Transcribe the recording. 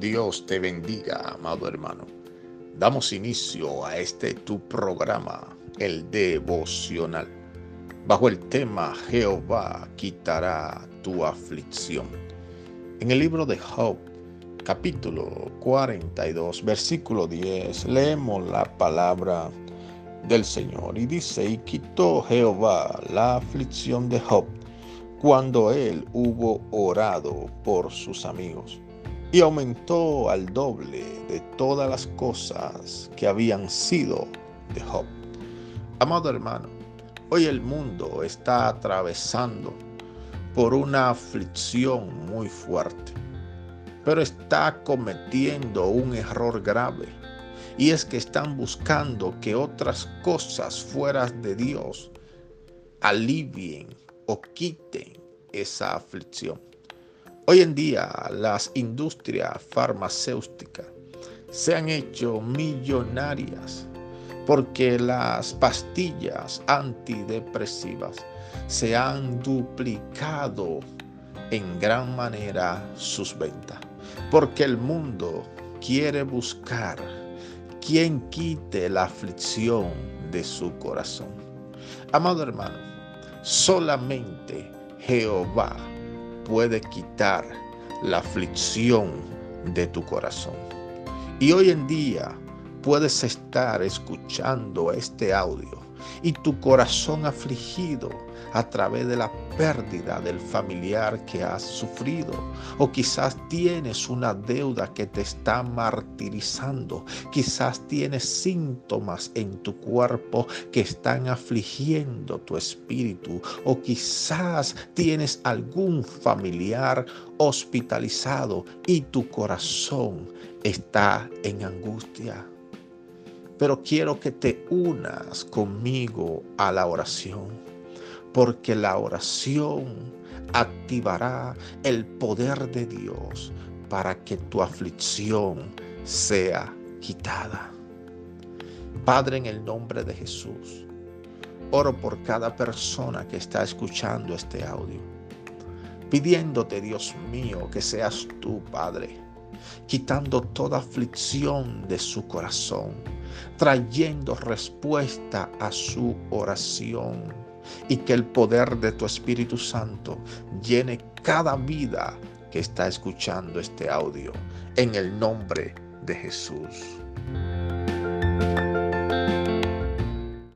Dios te bendiga, amado hermano. Damos inicio a este tu programa, el devocional, bajo el tema Jehová quitará tu aflicción. En el libro de Job, capítulo 42, versículo 10, leemos la palabra del Señor y dice, y quitó Jehová la aflicción de Job cuando él hubo orado por sus amigos y aumentó al doble de todas las cosas que habían sido de Job. Amado hermano, hoy el mundo está atravesando por una aflicción muy fuerte, pero está cometiendo un error grave y es que están buscando que otras cosas fuera de Dios alivien o quiten esa aflicción. Hoy en día las industrias farmacéuticas se han hecho millonarias porque las pastillas antidepresivas se han duplicado en gran manera sus ventas. Porque el mundo quiere buscar quien quite la aflicción de su corazón. Amado hermano, solamente Jehová puede quitar la aflicción de tu corazón. Y hoy en día puedes estar escuchando este audio y tu corazón afligido a través de la pérdida del familiar que has sufrido. O quizás tienes una deuda que te está martirizando. Quizás tienes síntomas en tu cuerpo que están afligiendo tu espíritu. O quizás tienes algún familiar hospitalizado y tu corazón está en angustia pero quiero que te unas conmigo a la oración, porque la oración activará el poder de Dios para que tu aflicción sea quitada. Padre, en el nombre de Jesús, oro por cada persona que está escuchando este audio, pidiéndote, Dios mío, que seas tú, Padre, quitando toda aflicción de su corazón trayendo respuesta a su oración y que el poder de tu Espíritu Santo llene cada vida que está escuchando este audio en el nombre de Jesús.